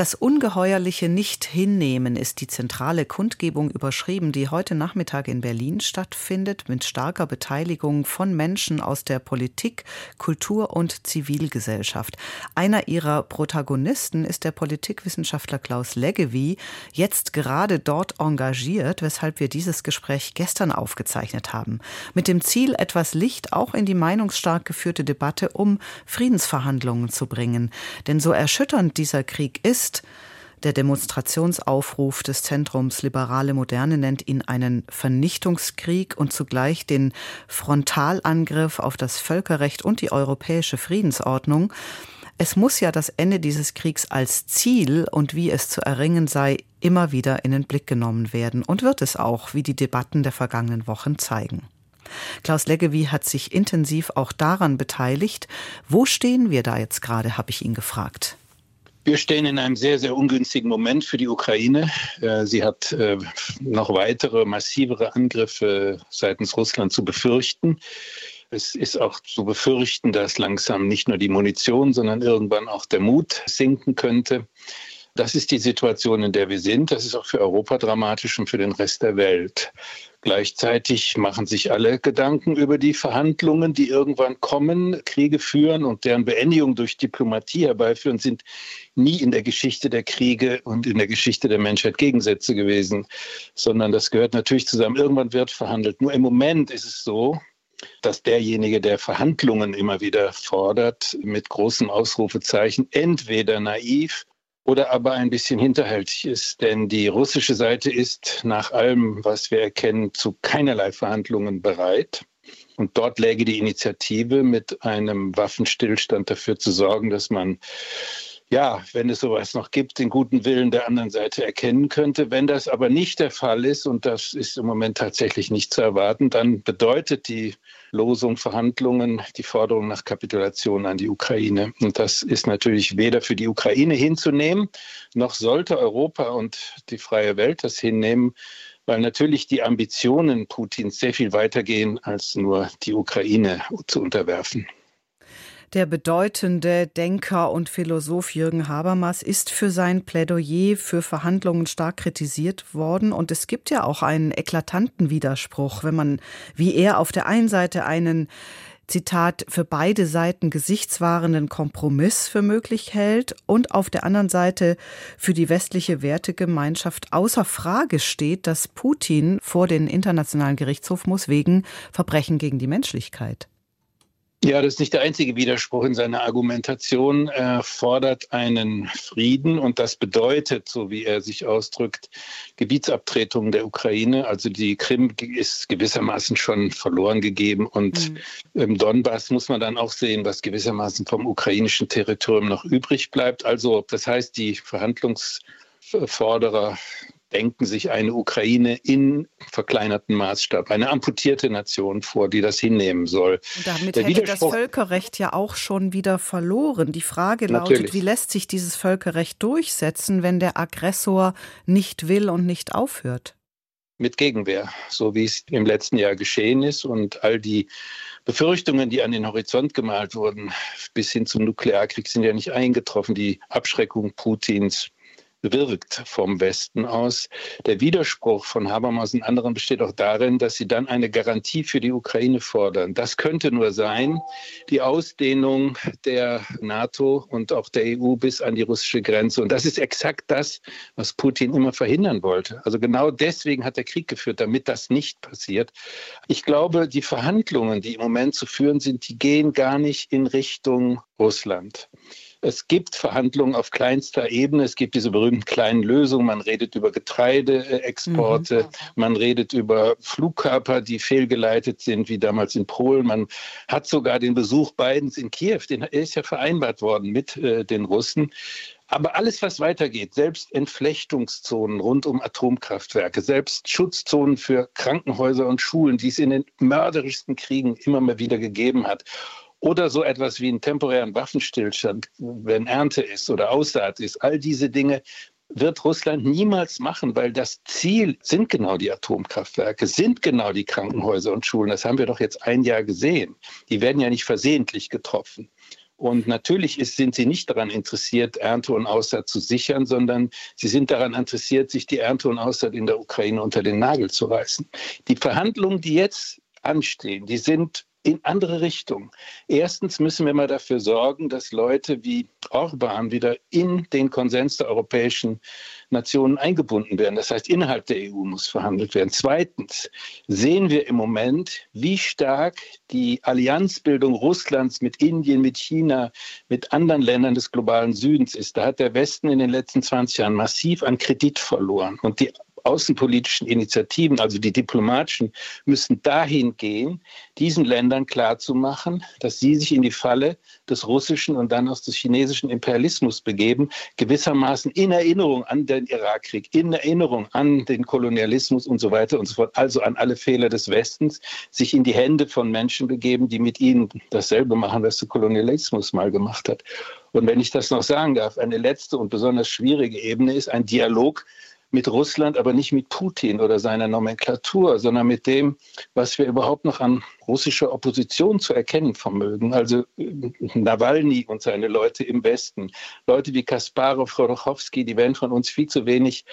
das ungeheuerliche Nicht-Hinnehmen ist die zentrale Kundgebung überschrieben, die heute Nachmittag in Berlin stattfindet, mit starker Beteiligung von Menschen aus der Politik, Kultur und Zivilgesellschaft. Einer ihrer Protagonisten ist der Politikwissenschaftler Klaus Leggevi, jetzt gerade dort engagiert, weshalb wir dieses Gespräch gestern aufgezeichnet haben. Mit dem Ziel, etwas Licht auch in die meinungsstark geführte Debatte um Friedensverhandlungen zu bringen. Denn so erschütternd dieser Krieg ist, ist. Der Demonstrationsaufruf des Zentrums Liberale Moderne nennt ihn einen Vernichtungskrieg und zugleich den Frontalangriff auf das Völkerrecht und die europäische Friedensordnung. Es muss ja das Ende dieses Kriegs als Ziel und wie es zu erringen sei, immer wieder in den Blick genommen werden und wird es auch, wie die Debatten der vergangenen Wochen zeigen. Klaus Leggevi hat sich intensiv auch daran beteiligt. Wo stehen wir da jetzt gerade, habe ich ihn gefragt. Wir stehen in einem sehr, sehr ungünstigen Moment für die Ukraine. Äh, sie hat äh, noch weitere, massivere Angriffe seitens Russland zu befürchten. Es ist auch zu befürchten, dass langsam nicht nur die Munition, sondern irgendwann auch der Mut sinken könnte. Das ist die Situation, in der wir sind. Das ist auch für Europa dramatisch und für den Rest der Welt. Gleichzeitig machen sich alle Gedanken über die Verhandlungen, die irgendwann kommen, Kriege führen und deren Beendigung durch Diplomatie herbeiführen, sind nie in der Geschichte der Kriege und in der Geschichte der Menschheit Gegensätze gewesen, sondern das gehört natürlich zusammen. Irgendwann wird verhandelt. Nur im Moment ist es so, dass derjenige, der Verhandlungen immer wieder fordert, mit großem Ausrufezeichen, entweder naiv oder aber ein bisschen hinterhältig ist. Denn die russische Seite ist nach allem, was wir erkennen, zu keinerlei Verhandlungen bereit. Und dort läge die Initiative, mit einem Waffenstillstand dafür zu sorgen, dass man ja, wenn es sowas noch gibt, den guten Willen der anderen Seite erkennen könnte. Wenn das aber nicht der Fall ist, und das ist im Moment tatsächlich nicht zu erwarten, dann bedeutet die Losung Verhandlungen die Forderung nach Kapitulation an die Ukraine. Und das ist natürlich weder für die Ukraine hinzunehmen, noch sollte Europa und die freie Welt das hinnehmen, weil natürlich die Ambitionen Putins sehr viel weitergehen, als nur die Ukraine zu unterwerfen. Der bedeutende Denker und Philosoph Jürgen Habermas ist für sein Plädoyer für Verhandlungen stark kritisiert worden. Und es gibt ja auch einen eklatanten Widerspruch, wenn man, wie er auf der einen Seite einen Zitat, für beide Seiten gesichtswahrenden Kompromiss für möglich hält und auf der anderen Seite für die westliche Wertegemeinschaft außer Frage steht, dass Putin vor den Internationalen Gerichtshof muss wegen Verbrechen gegen die Menschlichkeit. Ja, das ist nicht der einzige Widerspruch in seiner Argumentation. Er fordert einen Frieden und das bedeutet, so wie er sich ausdrückt, Gebietsabtretung der Ukraine. Also die Krim ist gewissermaßen schon verloren gegeben und mhm. im Donbass muss man dann auch sehen, was gewissermaßen vom ukrainischen Territorium noch übrig bleibt. Also das heißt, die Verhandlungsforderer denken sich eine Ukraine in verkleinerten Maßstab, eine amputierte Nation vor, die das hinnehmen soll. Und damit Der hätte das Völkerrecht ja auch schon wieder verloren. Die Frage lautet, Natürlich. wie lässt sich dieses Völkerrecht durchsetzen, wenn der Aggressor nicht will und nicht aufhört? Mit Gegenwehr, so wie es im letzten Jahr geschehen ist und all die Befürchtungen, die an den Horizont gemalt wurden, bis hin zum Nuklearkrieg, sind ja nicht eingetroffen. Die Abschreckung Putins, wirkt vom Westen aus. Der Widerspruch von Habermas und anderen besteht auch darin, dass sie dann eine Garantie für die Ukraine fordern. Das könnte nur sein, die Ausdehnung der NATO und auch der EU bis an die russische Grenze. Und das ist exakt das, was Putin immer verhindern wollte. Also genau deswegen hat er Krieg geführt, damit das nicht passiert. Ich glaube, die Verhandlungen, die im Moment zu führen sind, die gehen gar nicht in Richtung Russland. Es gibt Verhandlungen auf kleinster Ebene. Es gibt diese berühmten kleinen Lösungen. Man redet über Getreideexporte. Mhm. Man redet über Flugkörper, die fehlgeleitet sind, wie damals in Polen. Man hat sogar den Besuch Bidens in Kiew, den ist ja vereinbart worden mit äh, den Russen. Aber alles, was weitergeht, selbst Entflechtungszonen rund um Atomkraftwerke, selbst Schutzzonen für Krankenhäuser und Schulen, die es in den mörderischsten Kriegen immer mal wieder gegeben hat, oder so etwas wie einen temporären Waffenstillstand, wenn Ernte ist oder Aussaat ist. All diese Dinge wird Russland niemals machen, weil das Ziel sind genau die Atomkraftwerke, sind genau die Krankenhäuser und Schulen. Das haben wir doch jetzt ein Jahr gesehen. Die werden ja nicht versehentlich getroffen. Und natürlich ist, sind sie nicht daran interessiert, Ernte und Aussaat zu sichern, sondern sie sind daran interessiert, sich die Ernte und Aussaat in der Ukraine unter den Nagel zu reißen. Die Verhandlungen, die jetzt anstehen, die sind in andere Richtung. Erstens müssen wir mal dafür sorgen, dass Leute wie Orban wieder in den Konsens der europäischen Nationen eingebunden werden. Das heißt, innerhalb der EU muss verhandelt werden. Zweitens sehen wir im Moment, wie stark die Allianzbildung Russlands mit Indien, mit China, mit anderen Ländern des globalen Südens ist. Da hat der Westen in den letzten 20 Jahren massiv an Kredit verloren. Und die außenpolitischen Initiativen, also die diplomatischen, müssen dahin gehen, diesen Ländern klarzumachen, dass sie sich in die Falle des russischen und dann auch des chinesischen Imperialismus begeben, gewissermaßen in Erinnerung an den Irakkrieg, in Erinnerung an den Kolonialismus und so weiter und so fort, also an alle Fehler des Westens, sich in die Hände von Menschen begeben, die mit ihnen dasselbe machen, was der Kolonialismus mal gemacht hat. Und wenn ich das noch sagen darf, eine letzte und besonders schwierige Ebene ist ein Dialog mit Russland, aber nicht mit Putin oder seiner Nomenklatur, sondern mit dem, was wir überhaupt noch an russischer Opposition zu erkennen vermögen. Also äh, Nawalny und seine Leute im Westen, Leute wie Kasparov, Chorochowski, die werden von uns viel zu wenig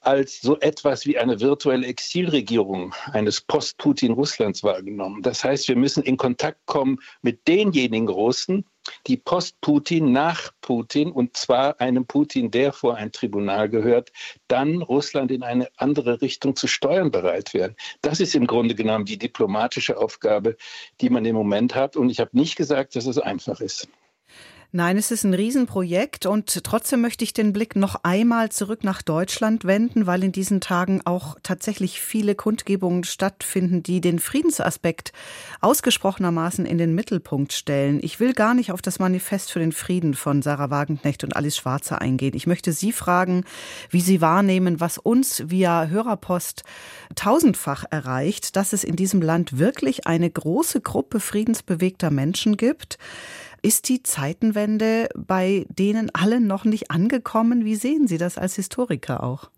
als so etwas wie eine virtuelle Exilregierung eines Post-Putin-Russlands wahrgenommen. Das heißt, wir müssen in Kontakt kommen mit denjenigen Russen, die Post-Putin nach Putin, und zwar einem Putin, der vor ein Tribunal gehört, dann Russland in eine andere Richtung zu steuern bereit werden. Das ist im Grunde genommen die diplomatische Aufgabe, die man im Moment hat. Und ich habe nicht gesagt, dass es einfach ist. Nein, es ist ein Riesenprojekt und trotzdem möchte ich den Blick noch einmal zurück nach Deutschland wenden, weil in diesen Tagen auch tatsächlich viele Kundgebungen stattfinden, die den Friedensaspekt ausgesprochenermaßen in den Mittelpunkt stellen. Ich will gar nicht auf das Manifest für den Frieden von Sarah Wagenknecht und Alice Schwarzer eingehen. Ich möchte Sie fragen, wie Sie wahrnehmen, was uns via Hörerpost tausendfach erreicht, dass es in diesem Land wirklich eine große Gruppe friedensbewegter Menschen gibt, ist die Zeitenwende bei denen allen noch nicht angekommen? Wie sehen Sie das als Historiker auch?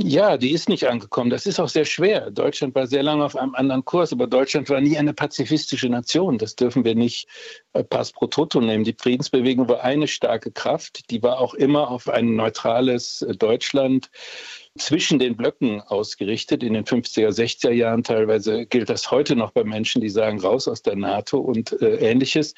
Ja, die ist nicht angekommen. Das ist auch sehr schwer. Deutschland war sehr lange auf einem anderen Kurs, aber Deutschland war nie eine pazifistische Nation. Das dürfen wir nicht äh, pass pro toto nehmen. Die Friedensbewegung war eine starke Kraft. Die war auch immer auf ein neutrales äh, Deutschland zwischen den Blöcken ausgerichtet in den 50er, 60er Jahren. Teilweise gilt das heute noch bei Menschen, die sagen, raus aus der NATO und äh, ähnliches.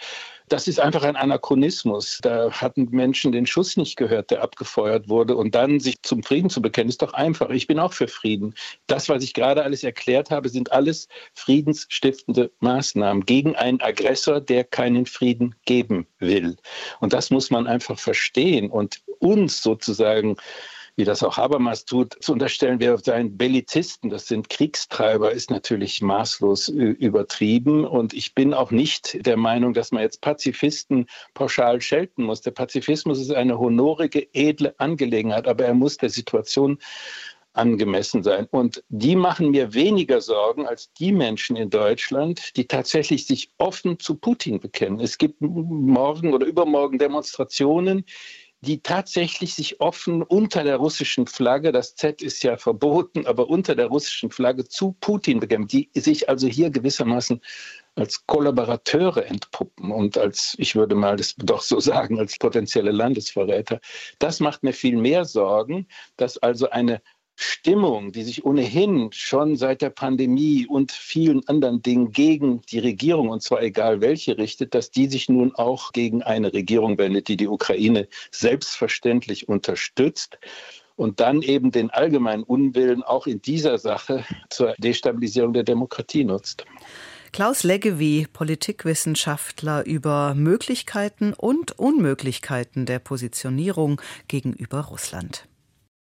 Das ist einfach ein Anachronismus. Da hatten Menschen den Schuss nicht gehört, der abgefeuert wurde. Und dann sich zum Frieden zu bekennen, ist doch einfach. Ich bin auch für Frieden. Das, was ich gerade alles erklärt habe, sind alles friedensstiftende Maßnahmen gegen einen Aggressor, der keinen Frieden geben will. Und das muss man einfach verstehen und uns sozusagen wie das auch Habermas tut, zu unterstellen, wir seien Bellizisten, das sind Kriegstreiber, ist natürlich maßlos übertrieben. Und ich bin auch nicht der Meinung, dass man jetzt Pazifisten pauschal schelten muss. Der Pazifismus ist eine honorige, edle Angelegenheit, aber er muss der Situation angemessen sein. Und die machen mir weniger Sorgen als die Menschen in Deutschland, die tatsächlich sich offen zu Putin bekennen. Es gibt morgen oder übermorgen Demonstrationen, die tatsächlich sich offen unter der russischen Flagge, das Z ist ja verboten, aber unter der russischen Flagge zu Putin bekämpfen, die sich also hier gewissermaßen als Kollaborateure entpuppen und als, ich würde mal das doch so sagen, als potenzielle Landesverräter. Das macht mir viel mehr Sorgen, dass also eine Stimmung, die sich ohnehin schon seit der Pandemie und vielen anderen Dingen gegen die Regierung, und zwar egal welche, richtet, dass die sich nun auch gegen eine Regierung wendet, die die Ukraine selbstverständlich unterstützt und dann eben den allgemeinen Unwillen auch in dieser Sache zur Destabilisierung der Demokratie nutzt. Klaus Leggevi, Politikwissenschaftler über Möglichkeiten und Unmöglichkeiten der Positionierung gegenüber Russland.